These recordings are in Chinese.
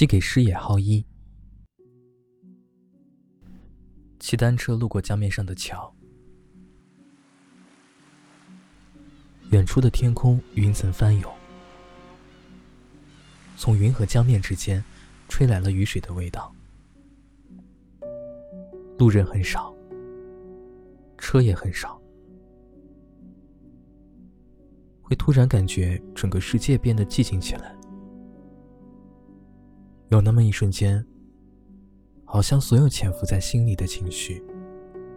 寄给师野浩一。骑单车路过江面上的桥，远处的天空云层翻涌，从云和江面之间吹来了雨水的味道。路人很少，车也很少，会突然感觉整个世界变得寂静起来。有那么一瞬间。好像所有潜伏在心里的情绪，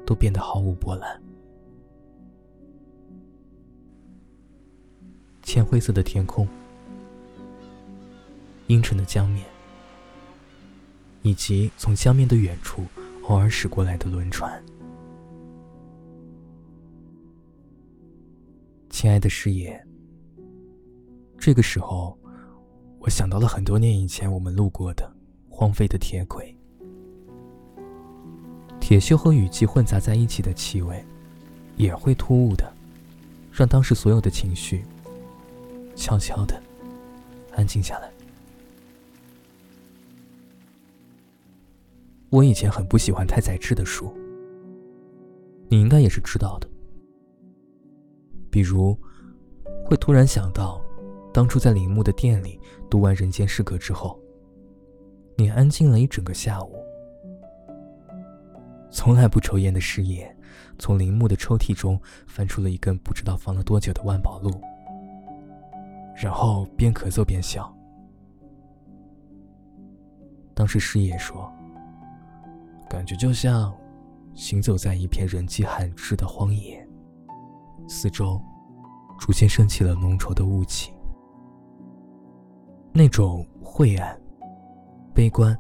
都变得毫无波澜。浅灰色的天空，阴沉的江面，以及从江面的远处偶尔驶过来的轮船。亲爱的师爷，这个时候，我想到了很多年以前我们路过的荒废的铁轨。铁锈和雨季混杂在一起的气味，也会突兀的，让当时所有的情绪悄悄的安静下来。我以前很不喜欢太宰治的书，你应该也是知道的。比如，会突然想到，当初在铃木的店里读完《人间失格》之后，你安静了一整个下午。从来不抽烟的师爷，从铃木的抽屉中翻出了一根不知道放了多久的万宝路，然后边咳嗽边笑。当时师爷说：“感觉就像行走在一片人迹罕至的荒野，四周逐渐升起了浓稠的雾气，那种晦暗、悲观。”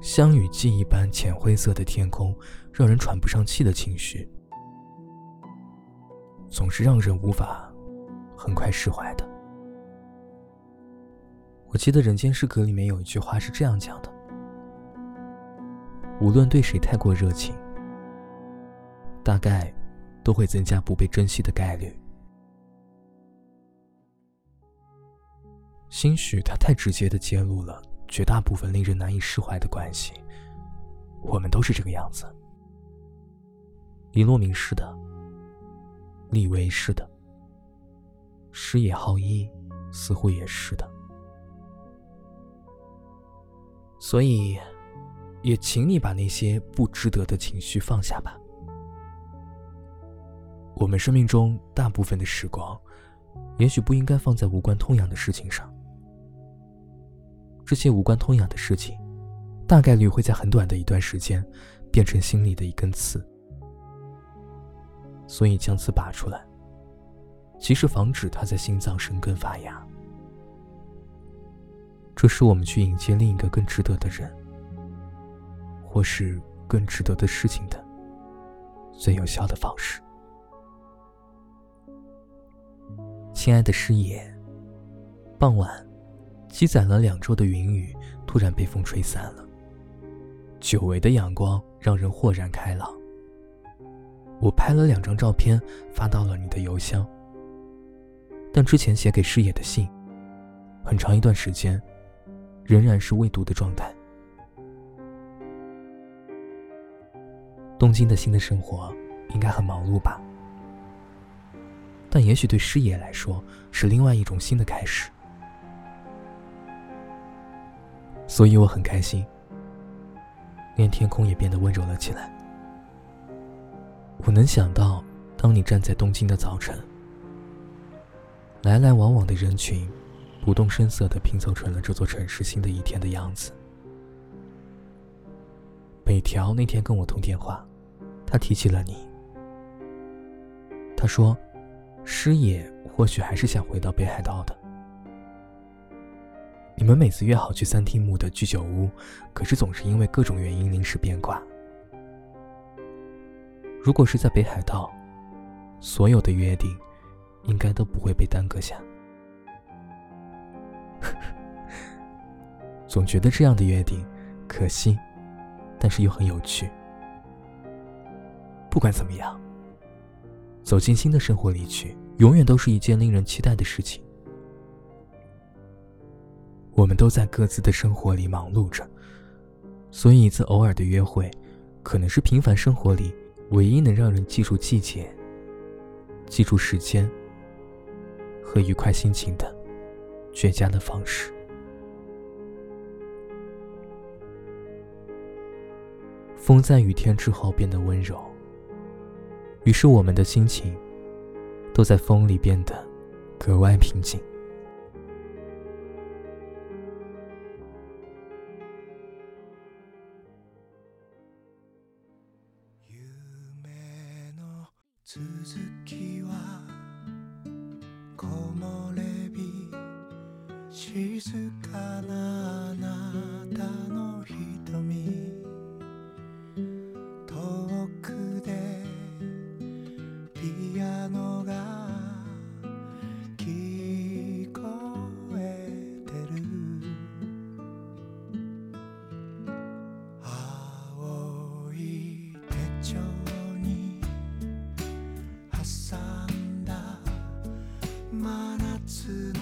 像雨季一般浅灰色的天空，让人喘不上气的情绪，总是让人无法很快释怀的。我记得《人间失格》里面有一句话是这样讲的：无论对谁太过热情，大概都会增加不被珍惜的概率。兴许他太直接的揭露了。绝大部分令人难以释怀的关系，我们都是这个样子。李洛明是的，李维是的，师野浩一似乎也是的。所以，也请你把那些不值得的情绪放下吧。我们生命中大部分的时光，也许不应该放在无关痛痒的事情上。这些无关痛痒的事情，大概率会在很短的一段时间，变成心里的一根刺。所以将刺拔出来，即是防止它在心脏生根发芽。这是我们去迎接另一个更值得的人，或是更值得的事情的最有效的方式。亲爱的师爷，傍晚。积攒了两周的云雨突然被风吹散了，久违的阳光让人豁然开朗。我拍了两张照片发到了你的邮箱，但之前写给师爷的信，很长一段时间仍然是未读的状态。东京的新的生活应该很忙碌吧？但也许对师爷来说是另外一种新的开始。所以我很开心，连天空也变得温柔了起来。我能想到，当你站在东京的早晨，来来往往的人群，不动声色地拼凑成了这座城市新的一天的样子。北条那天跟我通电话，他提起了你。他说，师爷或许还是想回到北海道的。你们每次约好去三厅木的居酒屋，可是总是因为各种原因临时变卦。如果是在北海道，所有的约定应该都不会被耽搁下。总觉得这样的约定可惜，但是又很有趣。不管怎么样，走进新的生活里去，永远都是一件令人期待的事情。我们都在各自的生活里忙碌着，所以一次偶尔的约会，可能是平凡生活里唯一能让人记住季节、记住时间和愉快心情的绝佳的方式。风在雨天之后变得温柔，于是我们的心情都在风里变得格外平静。続きは木漏れ日静かな次